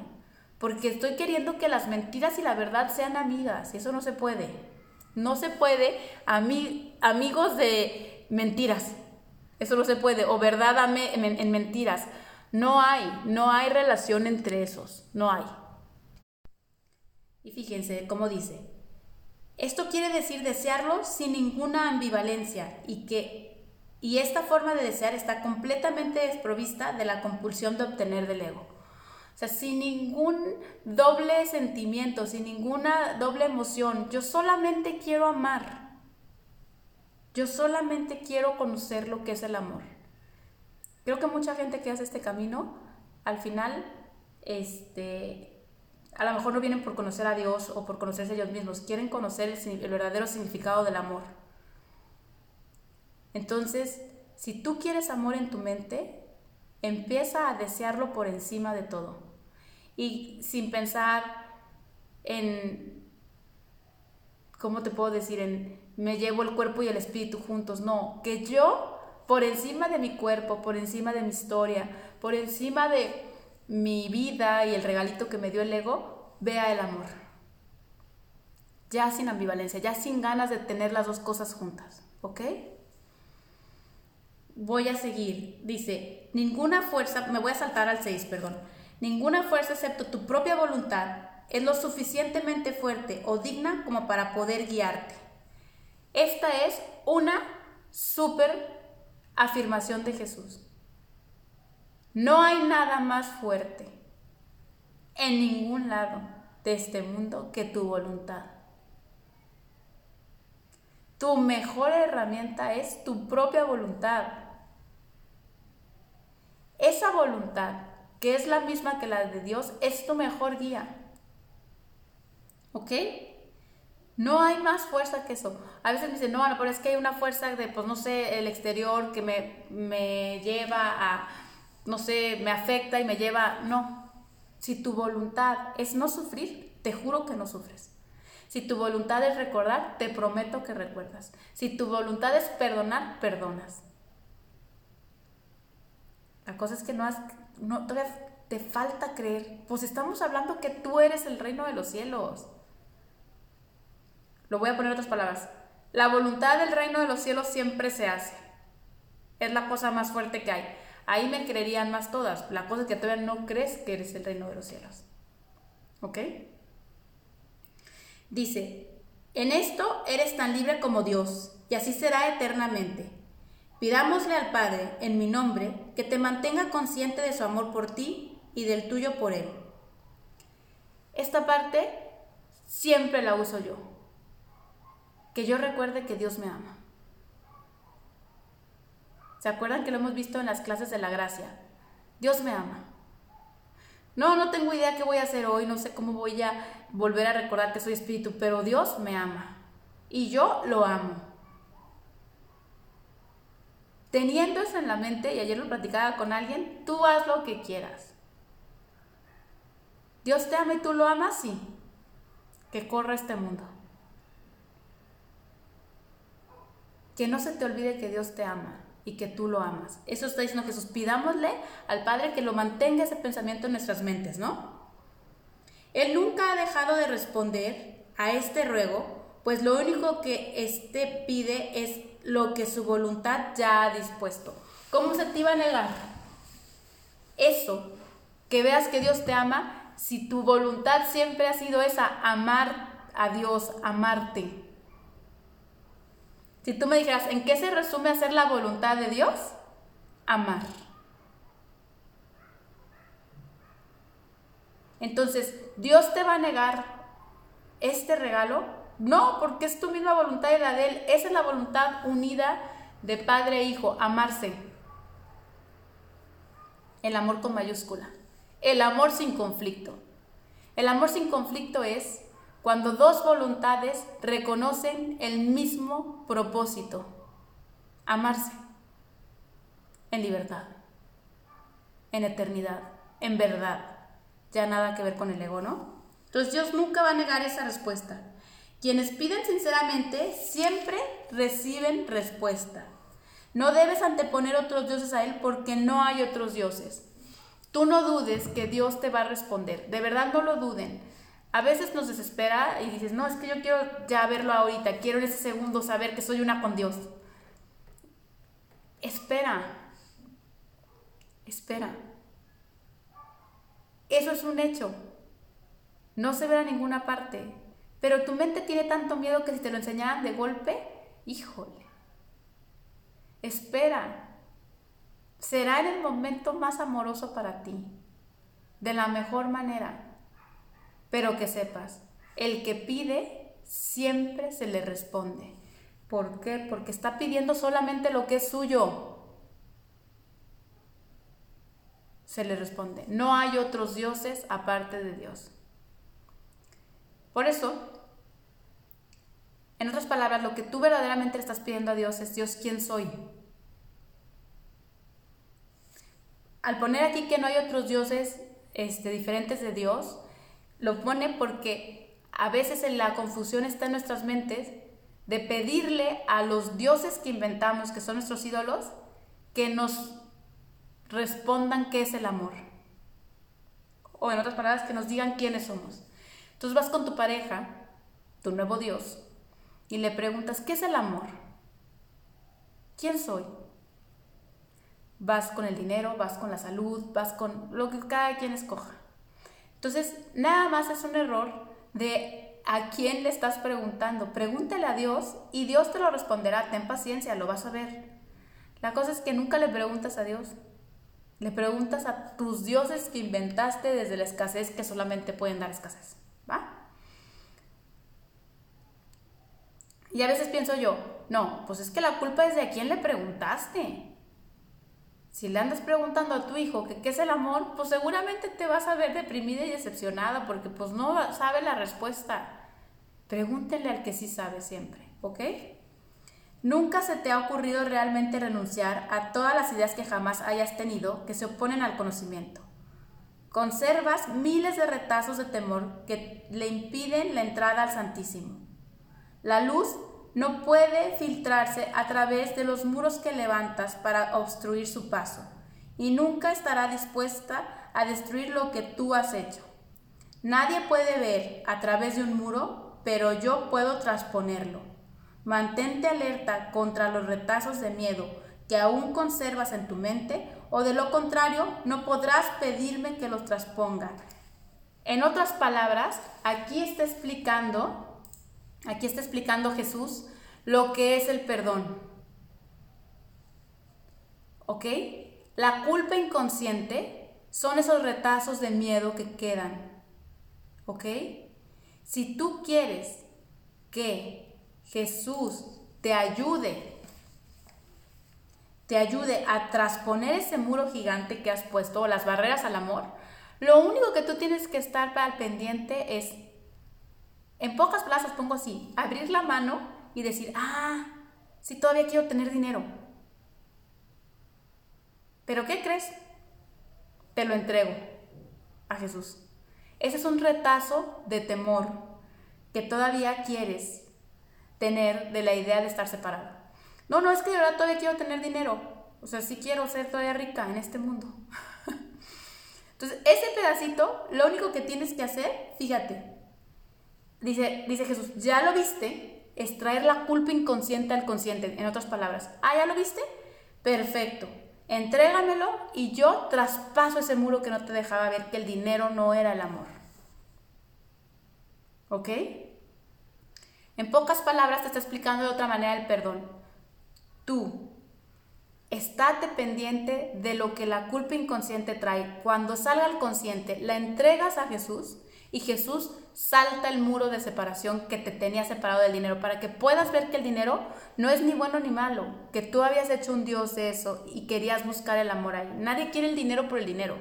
Porque estoy queriendo que las mentiras y la verdad sean amigas, y eso no se puede. No se puede, amigos de mentiras. Eso no se puede. O verdad en mentiras. No hay, no hay relación entre esos. No hay. Y fíjense cómo dice. Esto quiere decir desearlo sin ninguna ambivalencia y que y esta forma de desear está completamente desprovista de la compulsión de obtener del ego. O sea, sin ningún doble sentimiento, sin ninguna doble emoción. Yo solamente quiero amar. Yo solamente quiero conocer lo que es el amor. Creo que mucha gente que hace este camino, al final, este, a lo mejor no vienen por conocer a Dios o por conocerse ellos mismos, quieren conocer el, verdadero significado del amor. Entonces, si tú quieres amor en tu mente, empieza a desearlo por encima de todo y sin pensar en, ¿cómo te puedo decir? En me llevo el cuerpo y el espíritu juntos. No, que yo, por encima de mi cuerpo, por encima de mi historia, por encima de mi vida y el regalito que me dio el ego, vea el amor. Ya sin ambivalencia, ya sin ganas de tener las dos cosas juntas, ¿ok? Voy a seguir. Dice, ninguna fuerza, me voy a saltar al 6, perdón. Ninguna fuerza excepto tu propia voluntad es lo suficientemente fuerte o digna como para poder guiarte. Esta es una súper afirmación de Jesús. No hay nada más fuerte en ningún lado de este mundo que tu voluntad. Tu mejor herramienta es tu propia voluntad. Esa voluntad, que es la misma que la de Dios, es tu mejor guía. ¿Ok? No hay más fuerza que eso. A veces me dicen, no, pero es que hay una fuerza de, pues no sé, el exterior que me, me lleva a, no sé, me afecta y me lleva. No. Si tu voluntad es no sufrir, te juro que no sufres. Si tu voluntad es recordar, te prometo que recuerdas. Si tu voluntad es perdonar, perdonas. La cosa es que no has, todavía te falta creer. Pues estamos hablando que tú eres el reino de los cielos. Lo voy a poner en otras palabras. La voluntad del reino de los cielos siempre se hace. Es la cosa más fuerte que hay. Ahí me creerían más todas. La cosa es que todavía no crees que eres el reino de los cielos. ¿Ok? Dice, en esto eres tan libre como Dios, y así será eternamente. Pidámosle al Padre, en mi nombre, que te mantenga consciente de su amor por ti y del tuyo por Él. Esta parte siempre la uso yo. Que yo recuerde que Dios me ama. ¿Se acuerdan que lo hemos visto en las clases de la gracia? Dios me ama. No, no tengo idea qué voy a hacer hoy, no sé cómo voy a volver a recordar que soy espíritu, pero Dios me ama y yo lo amo. Teniendo eso en la mente, y ayer lo platicaba con alguien, tú haz lo que quieras. Dios te ama y tú lo amas, sí. Que corra este mundo. Que no se te olvide que Dios te ama y que tú lo amas. Eso está diciendo Jesús. Pidámosle al Padre que lo mantenga ese pensamiento en nuestras mentes, ¿no? Él nunca ha dejado de responder a este ruego, pues lo único que éste pide es lo que su voluntad ya ha dispuesto. ¿Cómo se te iba a negar? Eso, que veas que Dios te ama, si tu voluntad siempre ha sido esa, amar a Dios, amarte, si tú me dijeras, ¿en qué se resume hacer la voluntad de Dios? Amar. Entonces, ¿Dios te va a negar este regalo? No, porque es tu misma voluntad y la de Él. Esa es la voluntad unida de padre e hijo, amarse. El amor con mayúscula. El amor sin conflicto. El amor sin conflicto es cuando dos voluntades reconocen el mismo propósito, amarse en libertad, en eternidad, en verdad. Ya nada que ver con el ego, ¿no? Entonces Dios nunca va a negar esa respuesta. Quienes piden sinceramente siempre reciben respuesta. No debes anteponer otros dioses a Él porque no hay otros dioses. Tú no dudes que Dios te va a responder. De verdad no lo duden a veces nos desespera y dices, no, es que yo quiero ya verlo ahorita, quiero en ese segundo saber que soy una con Dios. Espera, espera. Eso es un hecho. No se ve a ninguna parte. Pero tu mente tiene tanto miedo que si te lo enseñaran de golpe, híjole. Espera. Será en el momento más amoroso para ti. De la mejor manera. Pero que sepas, el que pide siempre se le responde. ¿Por qué? Porque está pidiendo solamente lo que es suyo. Se le responde. No hay otros dioses aparte de Dios. Por eso, en otras palabras, lo que tú verdaderamente le estás pidiendo a Dios es Dios, ¿quién soy? Al poner aquí que no hay otros dioses este, diferentes de Dios, lo pone porque a veces en la confusión está en nuestras mentes de pedirle a los dioses que inventamos, que son nuestros ídolos, que nos respondan qué es el amor. O en otras palabras, que nos digan quiénes somos. Entonces vas con tu pareja, tu nuevo Dios, y le preguntas, ¿qué es el amor? ¿Quién soy? Vas con el dinero, vas con la salud, vas con lo que cada quien escoja. Entonces, nada más es un error de a quién le estás preguntando. Pregúntale a Dios y Dios te lo responderá. Ten paciencia, lo vas a ver. La cosa es que nunca le preguntas a Dios. Le preguntas a tus dioses que inventaste desde la escasez que solamente pueden dar escasez. ¿Va? Y a veces pienso yo, no, pues es que la culpa es de a quién le preguntaste. Si le andas preguntando a tu hijo que qué es el amor, pues seguramente te vas a ver deprimida y decepcionada porque pues no sabe la respuesta. Pregúntele al que sí sabe siempre, ¿ok? Nunca se te ha ocurrido realmente renunciar a todas las ideas que jamás hayas tenido que se oponen al conocimiento. Conservas miles de retazos de temor que le impiden la entrada al Santísimo. La luz no puede filtrarse a través de los muros que levantas para obstruir su paso, y nunca estará dispuesta a destruir lo que tú has hecho. Nadie puede ver a través de un muro, pero yo puedo transponerlo. Mantente alerta contra los retazos de miedo que aún conservas en tu mente, o de lo contrario, no podrás pedirme que los transponga. En otras palabras, aquí está explicando Aquí está explicando Jesús lo que es el perdón. ¿Ok? La culpa inconsciente son esos retazos de miedo que quedan. ¿Ok? Si tú quieres que Jesús te ayude, te ayude a trasponer ese muro gigante que has puesto o las barreras al amor, lo único que tú tienes que estar al pendiente es en pocas plazas pongo así, abrir la mano y decir, ah, sí todavía quiero tener dinero. Pero ¿qué crees? Te lo entrego a Jesús. Ese es un retazo de temor que todavía quieres tener de la idea de estar separado. No, no es que de verdad todavía quiero tener dinero. O sea, sí quiero ser todavía rica en este mundo. <laughs> Entonces, ese pedacito, lo único que tienes que hacer, fíjate, Dice, dice Jesús, ¿ya lo viste? Es traer la culpa inconsciente al consciente, en otras palabras. Ah, ¿ya lo viste? Perfecto. Entrégamelo y yo traspaso ese muro que no te dejaba ver que el dinero no era el amor. ¿Ok? En pocas palabras te está explicando de otra manera el perdón. Tú, estate pendiente de lo que la culpa inconsciente trae. Cuando salga al consciente, la entregas a Jesús y Jesús salta el muro de separación que te tenía separado del dinero para que puedas ver que el dinero no es ni bueno ni malo, que tú habías hecho un Dios de eso y querías buscar el amor ahí. Nadie quiere el dinero por el dinero,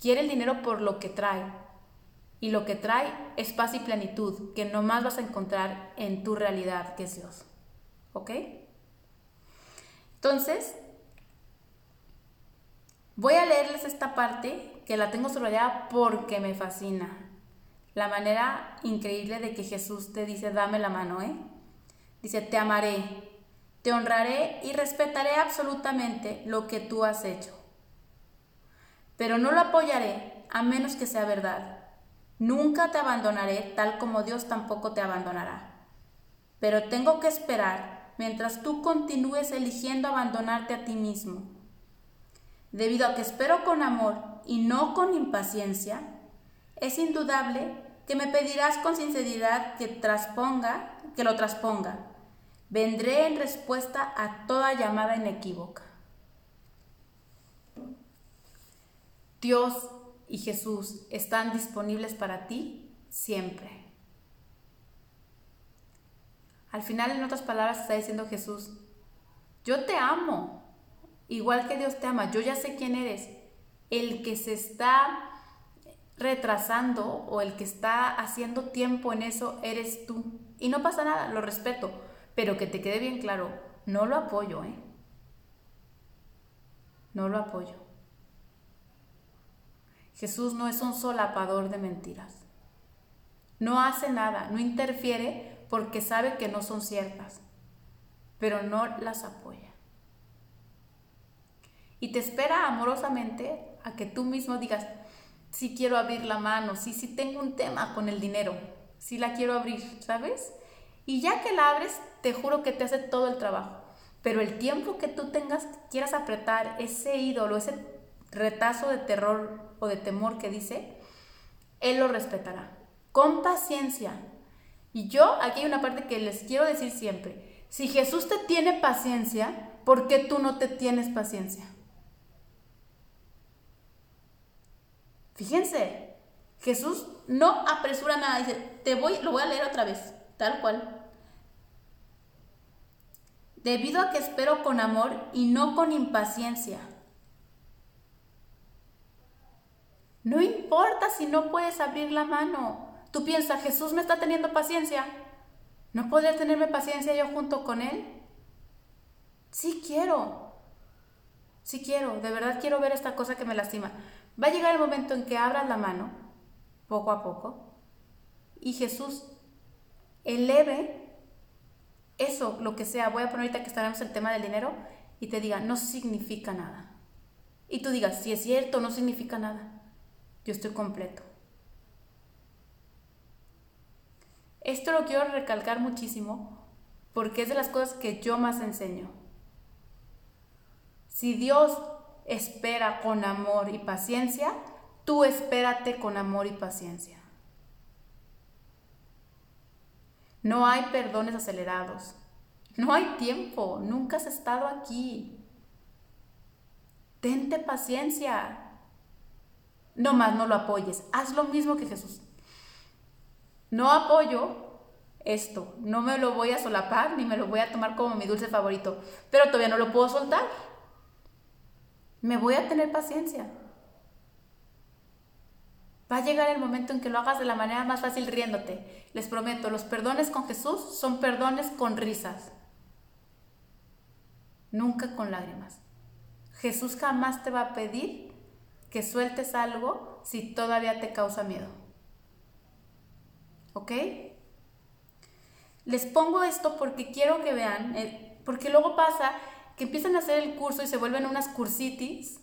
quiere el dinero por lo que trae. Y lo que trae es paz y plenitud que nomás vas a encontrar en tu realidad, que es Dios. ¿Ok? Entonces, voy a leerles esta parte que la tengo subrayada porque me fascina la manera increíble de que Jesús te dice, dame la mano, ¿eh? Dice, te amaré, te honraré y respetaré absolutamente lo que tú has hecho. Pero no lo apoyaré a menos que sea verdad. Nunca te abandonaré tal como Dios tampoco te abandonará. Pero tengo que esperar mientras tú continúes eligiendo abandonarte a ti mismo. Debido a que espero con amor y no con impaciencia, es indudable que me pedirás con sinceridad que trasponga, que lo trasponga. Vendré en respuesta a toda llamada inequívoca. Dios y Jesús están disponibles para ti siempre. Al final, en otras palabras, está diciendo Jesús, yo te amo, igual que Dios te ama, yo ya sé quién eres. El que se está retrasando o el que está haciendo tiempo en eso eres tú. Y no pasa nada, lo respeto, pero que te quede bien claro, no lo apoyo, ¿eh? No lo apoyo. Jesús no es un solapador de mentiras. No hace nada, no interfiere porque sabe que no son ciertas, pero no las apoya. Y te espera amorosamente a que tú mismo digas, si quiero abrir la mano, si sí, tengo un tema con el dinero, si la quiero abrir, ¿sabes? Y ya que la abres, te juro que te hace todo el trabajo. Pero el tiempo que tú tengas, quieras apretar ese ídolo, ese retazo de terror o de temor que dice, Él lo respetará. Con paciencia. Y yo, aquí hay una parte que les quiero decir siempre. Si Jesús te tiene paciencia, ¿por qué tú no te tienes paciencia? Fíjense, Jesús no apresura nada, dice, te voy, lo voy a leer otra vez, tal cual. Debido a que espero con amor y no con impaciencia. No importa si no puedes abrir la mano. Tú piensas, Jesús me está teniendo paciencia. ¿No podría tenerme paciencia yo junto con Él? Sí quiero. Sí quiero. De verdad quiero ver esta cosa que me lastima. Va a llegar el momento en que abras la mano, poco a poco, y Jesús eleve eso, lo que sea. Voy a poner ahorita que estaremos el tema del dinero y te diga, no significa nada. Y tú digas, si es cierto, no significa nada. Yo estoy completo. Esto lo quiero recalcar muchísimo porque es de las cosas que yo más enseño. Si Dios espera con amor y paciencia, tú espérate con amor y paciencia. No hay perdones acelerados. No hay tiempo. Nunca has estado aquí. Tente paciencia. No más, no lo apoyes. Haz lo mismo que Jesús no apoyo esto, no me lo voy a solapar ni me lo voy a tomar como mi dulce favorito, pero todavía no lo puedo soltar. Me voy a tener paciencia. Va a llegar el momento en que lo hagas de la manera más fácil riéndote. Les prometo, los perdones con Jesús son perdones con risas, nunca con lágrimas. Jesús jamás te va a pedir que sueltes algo si todavía te causa miedo. ¿ok? Les pongo esto porque quiero que vean, eh, porque luego pasa que empiezan a hacer el curso y se vuelven unas cursitis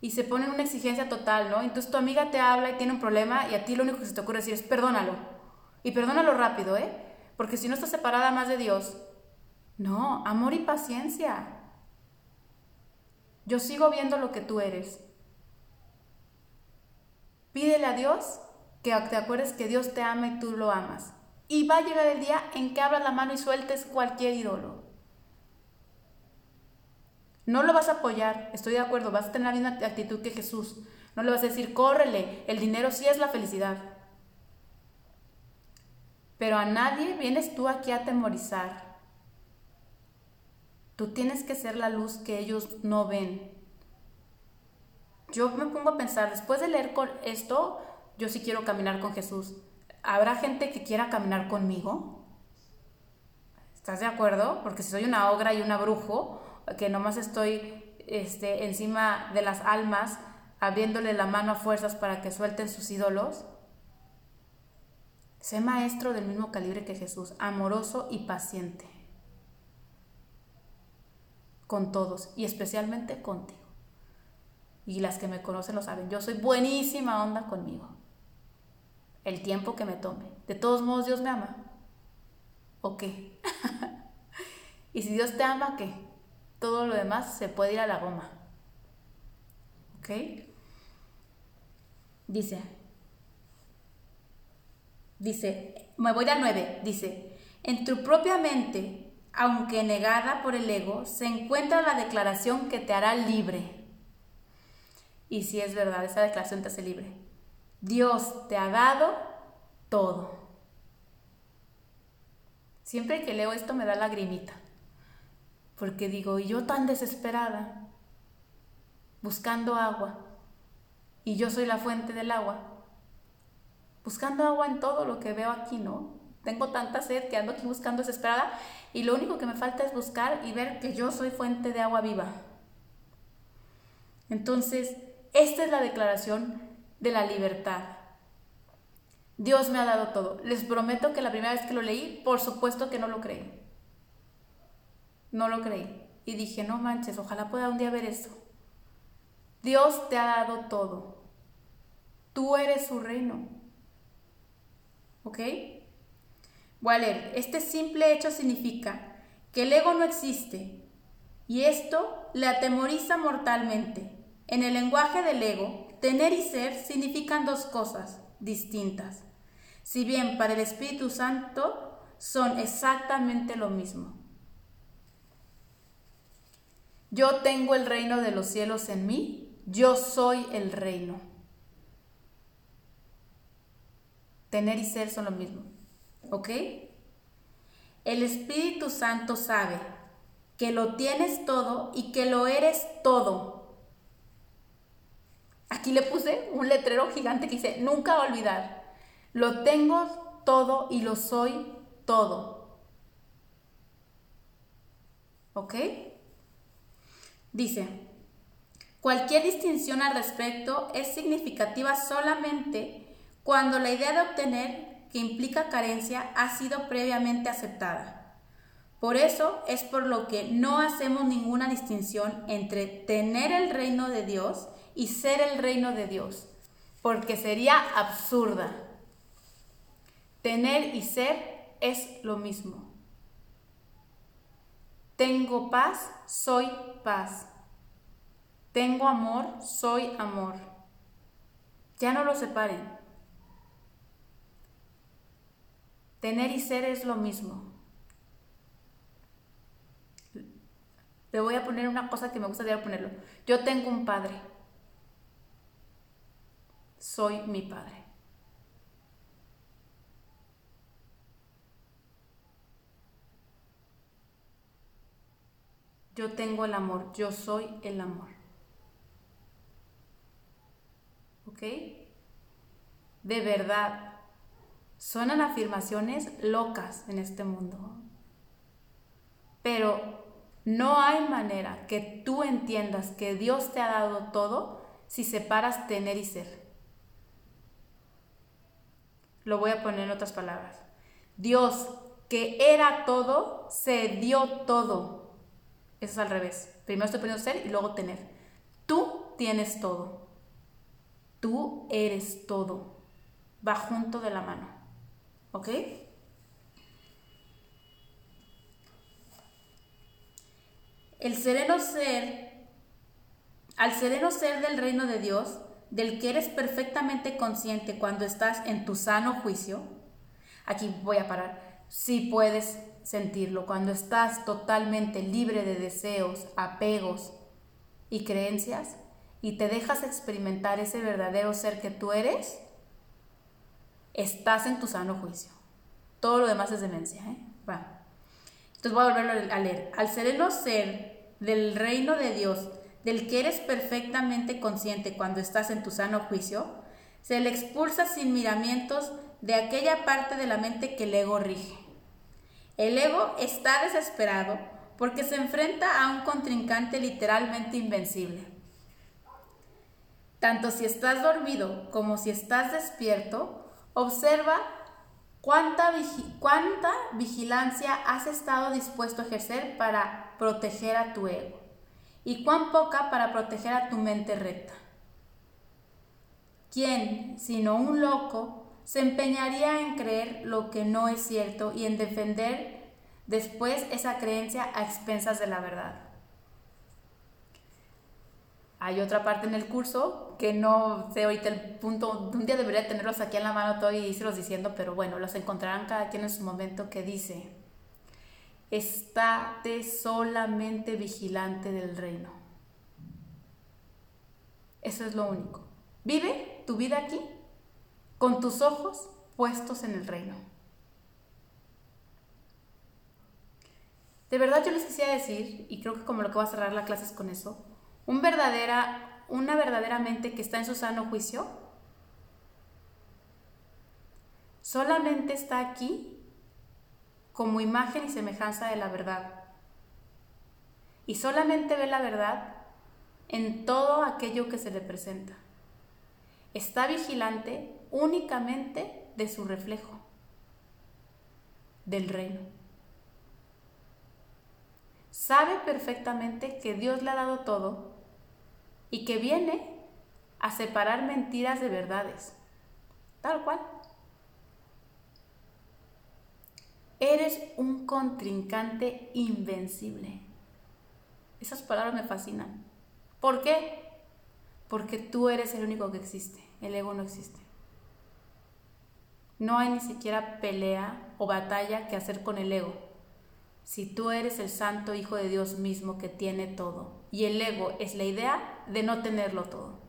y se ponen una exigencia total, ¿no? Entonces tu amiga te habla y tiene un problema y a ti lo único que se te ocurre decir es perdónalo. Y perdónalo rápido, ¿eh? Porque si no estás separada más de Dios, no, amor y paciencia. Yo sigo viendo lo que tú eres. Pídele a Dios que te acuerdes que Dios te ama y tú lo amas. Y va a llegar el día en que abras la mano y sueltes cualquier ídolo. No lo vas a apoyar, estoy de acuerdo, vas a tener la misma actitud que Jesús. No le vas a decir, córrele, el dinero sí es la felicidad. Pero a nadie vienes tú aquí a atemorizar. Tú tienes que ser la luz que ellos no ven. Yo me pongo a pensar, después de leer esto, yo sí quiero caminar con Jesús. ¿Habrá gente que quiera caminar conmigo? ¿Estás de acuerdo? Porque si soy una ogra y una brujo, que nomás estoy este, encima de las almas, abriéndole la mano a fuerzas para que suelten sus ídolos, sé maestro del mismo calibre que Jesús, amoroso y paciente con todos y especialmente contigo. Y las que me conocen lo saben, yo soy buenísima onda conmigo el tiempo que me tome. De todos modos, Dios me ama. ¿O qué? <laughs> y si Dios te ama, ¿qué? Todo lo demás se puede ir a la goma. ¿Ok? Dice, dice, me voy a nueve, dice, en tu propia mente, aunque negada por el ego, se encuentra la declaración que te hará libre. Y si es verdad, esa declaración te hace libre. Dios te ha dado todo. Siempre que leo esto me da lagrimita, porque digo, y yo tan desesperada, buscando agua, y yo soy la fuente del agua, buscando agua en todo lo que veo aquí, ¿no? Tengo tanta sed que ando aquí buscando desesperada y lo único que me falta es buscar y ver que yo soy fuente de agua viva. Entonces, esta es la declaración de la libertad. Dios me ha dado todo. Les prometo que la primera vez que lo leí, por supuesto que no lo creí. No lo creí. Y dije, no manches, ojalá pueda un día ver eso. Dios te ha dado todo. Tú eres su reino. ¿Ok? Voy. Este simple hecho significa que el ego no existe y esto le atemoriza mortalmente. En el lenguaje del ego, Tener y ser significan dos cosas distintas. Si bien para el Espíritu Santo son exactamente lo mismo. Yo tengo el reino de los cielos en mí, yo soy el reino. tener y ser son lo mismo. ¿Ok? El Espíritu Santo sabe que lo tienes todo y que lo eres todo. Aquí le puse un letrero gigante que dice, nunca olvidar, lo tengo todo y lo soy todo. ¿Ok? Dice, cualquier distinción al respecto es significativa solamente cuando la idea de obtener que implica carencia ha sido previamente aceptada. Por eso es por lo que no hacemos ninguna distinción entre tener el reino de Dios y ser el reino de Dios, porque sería absurda. Tener y ser es lo mismo. Tengo paz, soy paz. Tengo amor, soy amor. Ya no lo separen. Tener y ser es lo mismo. Le voy a poner una cosa que me gustaría ponerlo. Yo tengo un padre. Soy mi padre. Yo tengo el amor. Yo soy el amor. ¿Ok? De verdad, Suenan afirmaciones locas en este mundo. Pero no hay manera que tú entiendas que Dios te ha dado todo si separas tener y ser. Lo voy a poner en otras palabras. Dios, que era todo, se dio todo. Eso es al revés. Primero estoy poniendo ser y luego tener. Tú tienes todo. Tú eres todo. Va junto de la mano. ¿Ok? El sereno ser, al sereno ser del reino de Dios, del que eres perfectamente consciente cuando estás en tu sano juicio, aquí voy a parar, si puedes sentirlo, cuando estás totalmente libre de deseos, apegos y creencias y te dejas experimentar ese verdadero ser que tú eres, estás en tu sano juicio. Todo lo demás es demencia. ¿eh? Entonces voy a volverlo a leer. Al sereno ser del reino de Dios, del que eres perfectamente consciente cuando estás en tu sano juicio, se le expulsa sin miramientos de aquella parte de la mente que el ego rige. El ego está desesperado porque se enfrenta a un contrincante literalmente invencible. Tanto si estás dormido como si estás despierto, Observa cuánta, vigilancia has estado dispuesto a ejercer para proteger a tu ego y cuán poca para proteger a tu mente recta. ¿Quién, sino un loco, se empeñaría en creer lo que no es cierto y en defender después esa creencia a expensas de la verdad? Hay otra parte en el curso que no sé ahorita el punto, un día debería tenerlos aquí en la mano todo y irlos diciendo, pero bueno, los encontrarán cada quien en su momento que dice, estate solamente vigilante del reino. Eso es lo único. Vive tu vida aquí con tus ojos puestos en el reino. De verdad yo les quisiera decir, y creo que como lo que voy a cerrar la clase es con eso, un verdadera, una verdadera mente que está en su sano juicio solamente está aquí como imagen y semejanza de la verdad. Y solamente ve la verdad en todo aquello que se le presenta. Está vigilante únicamente de su reflejo, del reino. Sabe perfectamente que Dios le ha dado todo y que viene a separar mentiras de verdades. Tal cual. Eres un contrincante invencible. Esas palabras me fascinan. ¿Por qué? Porque tú eres el único que existe. El ego no existe. No hay ni siquiera pelea o batalla que hacer con el ego si tú eres el santo Hijo de Dios mismo que tiene todo y el ego es la idea de no tenerlo todo.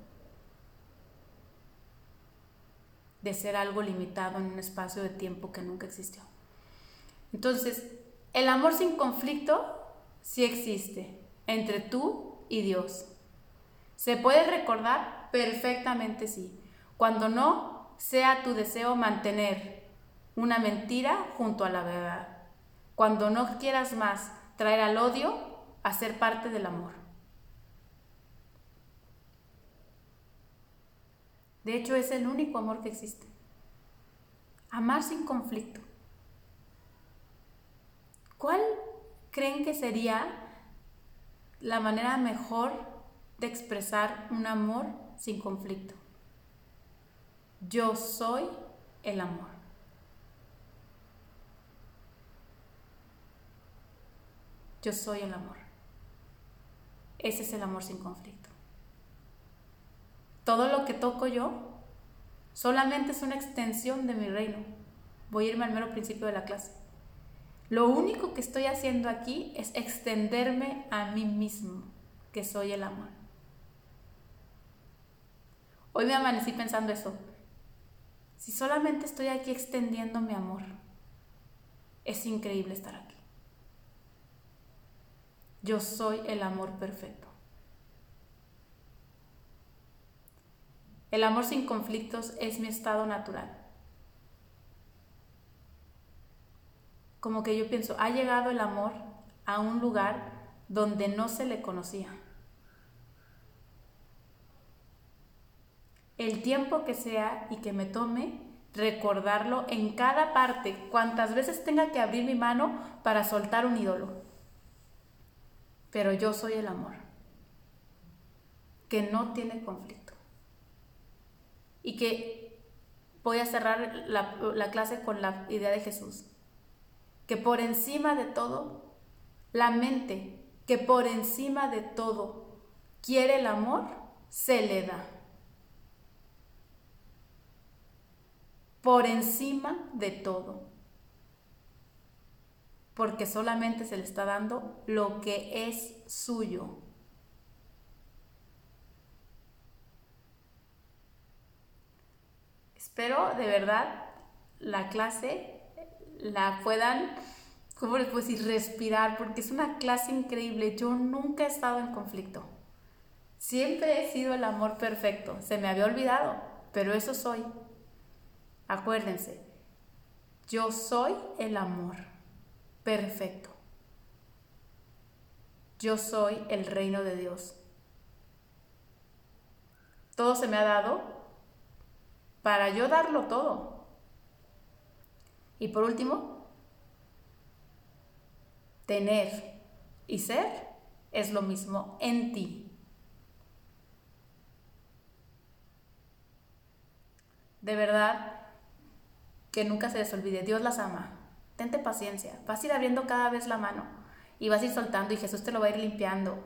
de ser algo limitado en un espacio de tiempo que nunca existió. Entonces, el amor sin conflicto sí existe entre tú y Dios. ¿Se puede recordar? Perfectamente sí. Cuando no, sea tu deseo mantener una mentira junto a la verdad. Cuando no quieras más traer al odio a ser parte del amor. De hecho, es el único amor que existe. Amar sin conflicto. ¿Cuál creen que sería la manera mejor de expresar un amor sin conflicto? Yo soy el amor. Yo soy el amor. Ese es el amor sin conflicto. Todo lo que toco yo solamente es una extensión de mi reino. Voy a irme al mero principio de la clase. Lo único que estoy haciendo aquí es extenderme a mí mismo, que soy el amor. Hoy me amanecí pensando eso. Si solamente estoy aquí extendiendo mi amor, es increíble estar aquí. Yo soy el amor perfecto. El amor sin conflictos es mi estado natural. Como que yo pienso, ha llegado el amor a un lugar donde no se le conocía. El tiempo que sea y que me tome recordarlo en cada parte, cuantas veces tenga que abrir mi mano para soltar un ídolo pero yo soy el amor, que no tiene conflicto. Y que voy a cerrar la, clase con la idea de Jesús, que por encima de todo, la mente que por encima de todo quiere el amor, se le da. Por encima de todo porque solamente se le está dando lo que es suyo. Espero de verdad la clase la puedan, ¿cómo les puedo decir? Respirar, porque es una clase increíble. Yo nunca he estado en conflicto. Siempre he sido el amor perfecto. Se me había olvidado, pero eso soy. Acuérdense, yo soy el amor perfecto. Yo soy el reino de Dios. Todo se me ha dado para yo darlo todo. Y por último, tener y ser es lo mismo en ti. De verdad, que nunca se les olvide, Dios las ama. Tente paciencia. Vas a ir abriendo cada vez la mano y vas a ir soltando y Jesús te lo va a ir limpiando.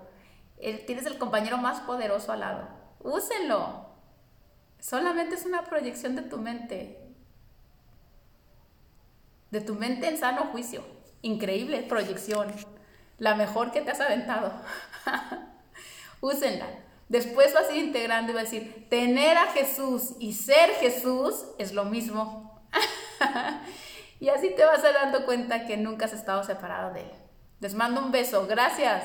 tienes el compañero más poderoso al lado. Úsenlo. Solamente es una proyección de tu mente. De tu mente en sano juicio. Increíble proyección. La mejor que te has aventado. <laughs> Úsenla. Después vas a ir integrando y vas a decir, tener a Jesús y ser Jesús es lo mismo. <laughs> Y así te vas a dando cuenta que nunca has estado separado de Él. Les mando un beso. Gracias.